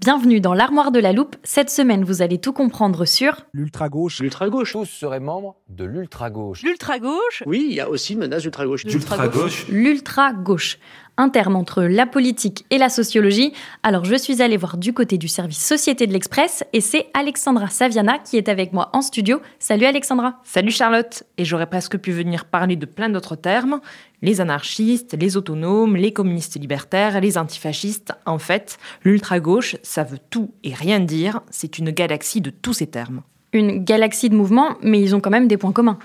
Bienvenue dans l'armoire de la loupe. Cette semaine, vous allez tout comprendre sur L'ultra-gauche. L'ultra-gauche. Tous seraient membres de l'ultra-gauche. L'ultra-gauche Oui, il y a aussi une menace d'ultra-gauche. L'ultra-gauche. l'ultra-gauche. Un terme entre la politique et la sociologie. Alors, je suis allée voir du côté du service Société de l'Express et c'est Alexandra Saviana qui est avec moi en studio. Salut Alexandra. Salut Charlotte Et j'aurais presque pu venir parler de plein d'autres termes. Les anarchistes, les autonomes, les communistes libertaires, les antifascistes. En fait, l'ultra-gauche, ça veut tout et rien dire. C'est une galaxie de tous ces termes. Une galaxie de mouvements, mais ils ont quand même des points communs.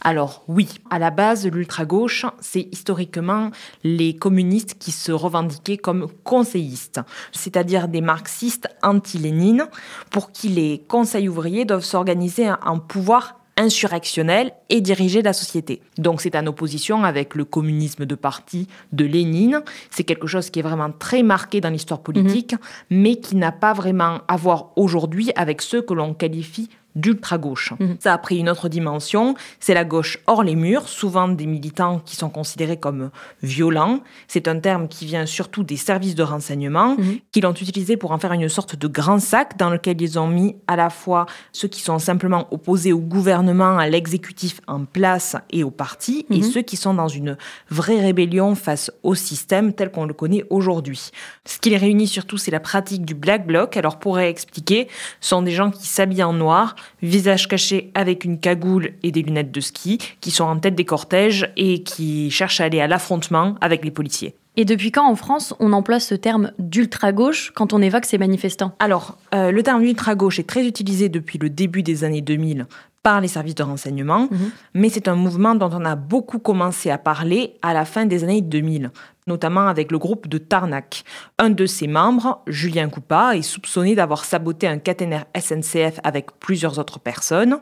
Alors oui, à la base, l'ultra-gauche, c'est historiquement les communistes qui se revendiquaient comme conseillistes, c'est-à-dire des marxistes anti-Lénine, pour qui les conseils ouvriers doivent s'organiser en pouvoir insurrectionnel et diriger la société. Donc c'est en opposition avec le communisme de parti de Lénine. C'est quelque chose qui est vraiment très marqué dans l'histoire politique, mais qui n'a pas vraiment à voir aujourd'hui avec ceux que l'on qualifie d'ultra-gauche. Ça a pris une autre dimension, c'est la gauche hors les murs, souvent des militants qui sont considérés comme violents. C'est un terme qui vient surtout des services de renseignement, qui l'ont utilisé pour en faire une sorte de grand sac dans lequel ils ont mis à la fois ceux qui sont simplement opposés au gouvernement, à l'exécutif en place et au parti, et ceux qui sont dans une vraie rébellion face au système tel qu'on le connaît aujourd'hui. Ce qui les réunit surtout, c'est la pratique du black bloc. Alors pour expliquer, ce sont des gens qui s'habillent en noir, visage caché avec une cagoule et des lunettes de ski, qui sont en tête des cortèges et qui cherchent à aller à l'affrontement avec les policiers. Et depuis quand en France on emploie ce terme d'ultra-gauche quand on évoque ces manifestants? Alors, euh, le terme ultra-gauche est très utilisé depuis le début des années 2000 par les services de renseignement, mais c'est un mouvement dont on a beaucoup commencé à parler à la fin des années 2000, notamment avec le groupe de Tarnac. Un de ses membres, Julien Coupa, est soupçonné d'avoir saboté un caténaire SNCF avec plusieurs autres personnes.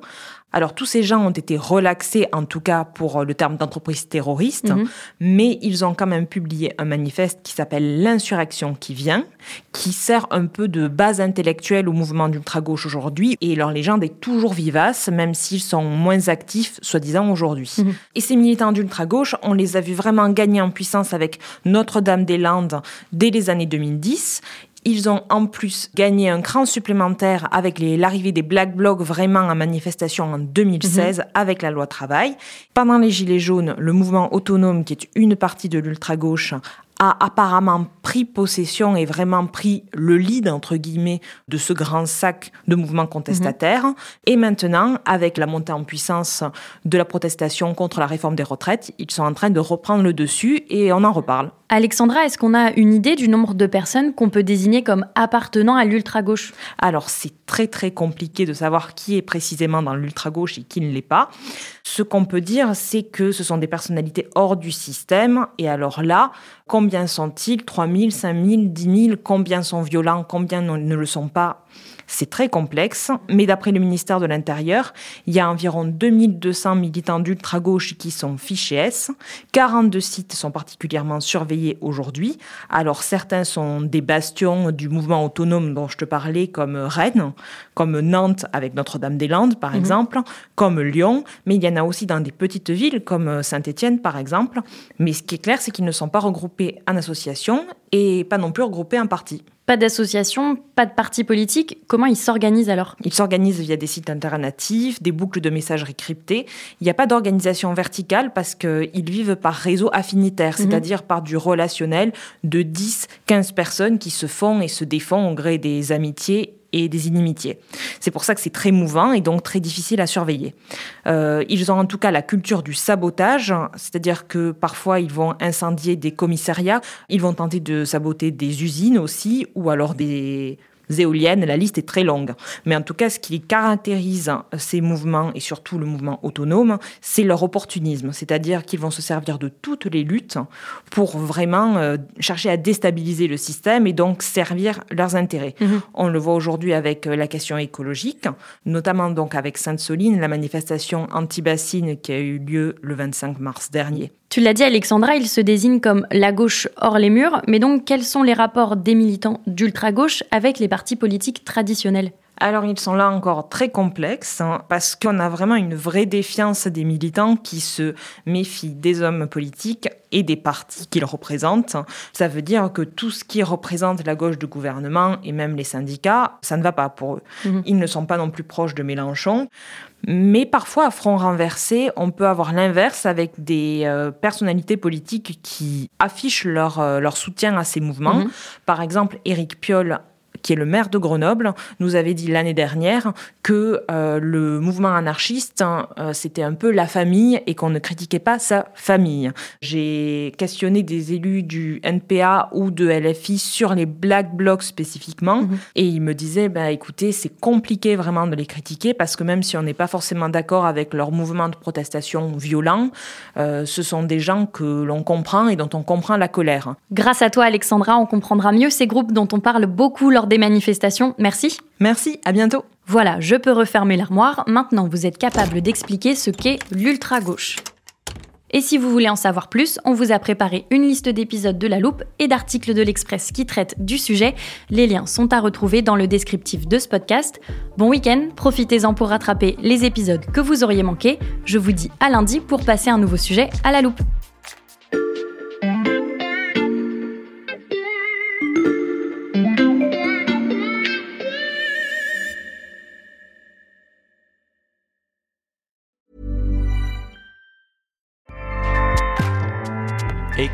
Alors tous ces gens ont été relaxés, en tout cas pour le terme d'entreprise terroriste, mais ils ont quand même publié un manifeste qui s'appelle L'insurrection qui vient, qui sert un peu de base intellectuelle au mouvement d'ultra-gauche aujourd'hui, et leur légende est toujours vivace, même s'ils sont moins actifs, soi-disant, aujourd'hui. Et ces militants d'ultra-gauche, on les a vus vraiment gagner en puissance avec Notre-Dame-des-Landes dès les années 2010, ils ont en plus gagné un cran supplémentaire avec l'arrivée des Black Blocs vraiment en manifestation en 2016 avec la loi travail. Pendant les Gilets jaunes, le mouvement autonome, qui est une partie de l'ultra-gauche, a apparemment pris possession et vraiment pris le lead, entre guillemets, de ce grand sac de mouvements contestataires. Et maintenant, avec la montée en puissance de la protestation contre la réforme des retraites, ils sont en train de reprendre le dessus et on en reparle. Alexandra, est-ce qu'on a une idée du nombre de personnes qu'on peut désigner comme appartenant à l'ultra-gauche? Alors, c'est très très compliqué de savoir qui est précisément dans l'ultra-gauche et qui ne l'est pas. Ce qu'on peut dire, c'est que ce sont des personnalités hors du système. Et alors là, combien sont-ils? 3 000, 5 000, 10 000 Combien sont violents? Combien ne ne le sont pas? C'est très complexe, mais d'après le ministère de l'Intérieur, il y a environ 2200 militants d'ultra-gauche qui sont fichés S. 42 sites sont particulièrement surveillés aujourd'hui. Alors certains sont des bastions du mouvement autonome dont je te parlais, comme Rennes, comme Nantes avec Notre-Dame-des-Landes par exemple, comme Lyon, mais il y en a aussi dans des petites villes comme Saint-Étienne par exemple. Mais ce qui est clair, c'est qu'ils ne sont pas regroupés en association et pas non plus regroupés en parti. Pas d'association, pas de parti politique. Comment ils s'organisent alors? Ils s'organisent via des sites alternatifs, des boucles de messagerie cryptées. Il n'y a pas d'organisation verticale parce qu'ils vivent par réseau affinitaire, Mhm. c'est-à-dire par du relationnel de 10, 15 personnes qui se font et se défont au gré des amitiés et des inimitiés. C'est pour ça que c'est très mouvant et donc très difficile à surveiller. Euh, ils ont en tout cas la culture du sabotage, c'est-à-dire que parfois ils vont incendier des commissariats, ils vont tenter de saboter des usines aussi, ou alors des éoliennes, la liste est très longue. Mais en tout cas, ce qui caractérise ces mouvements, et surtout le mouvement autonome, c'est leur opportunisme. C'est-à-dire qu'ils vont se servir de toutes les luttes pour vraiment euh, chercher à déstabiliser le système et donc servir leurs intérêts. On le voit aujourd'hui avec euh, la question écologique, notamment donc avec Sainte-Soline, la manifestation anti-bassine qui a eu lieu le 25 mars dernier. Tu l'as dit Alexandra, ils se désignent comme la gauche hors les murs, mais donc quels sont les rapports des militants d'ultra-gauche avec les partis politiques traditionnels? Alors ils sont là encore très complexes hein, parce qu'on a vraiment une vraie défiance des militants qui se méfient des hommes politiques et des partis qu'ils représentent. Ça veut dire que tout ce qui représente la gauche du gouvernement et même les syndicats, ça ne va pas pour eux. Ils ne sont pas non plus proches de Mélenchon. Mais parfois, à front renversé, on peut avoir l'inverse avec des euh, personnalités politiques qui affichent leur, euh, leur soutien à ces mouvements. Par exemple, Éric Piolle qui est le maire de Grenoble, nous avait dit l'année dernière que euh, le mouvement anarchiste, hein, euh, c'était un peu la famille et qu'on ne critiquait pas sa famille. J'ai questionné des élus du NPA ou de LFI sur les Black Blocs spécifiquement et ils me disaient, bah, écoutez, c'est compliqué vraiment de les critiquer parce que même si on n'est pas forcément d'accord avec leur mouvement de protestation violent, euh, ce sont des gens que l'on comprend et dont on comprend la colère. Grâce à toi Alexandra, on comprendra mieux ces groupes dont on parle beaucoup lors des manifestations. Merci. Merci, à bientôt. Voilà, je peux refermer l'armoire. Maintenant, vous êtes capable d'expliquer ce qu'est l'ultra-gauche. Et si vous voulez en savoir plus, on vous a préparé une liste d'épisodes de La Loupe et d'articles de l'Express qui traitent du sujet. Les liens sont à retrouver dans le descriptif de ce podcast. Bon week-end, profitez-en pour rattraper les épisodes que vous auriez manqués. Je vous dis à lundi pour passer un nouveau sujet à La Loupe.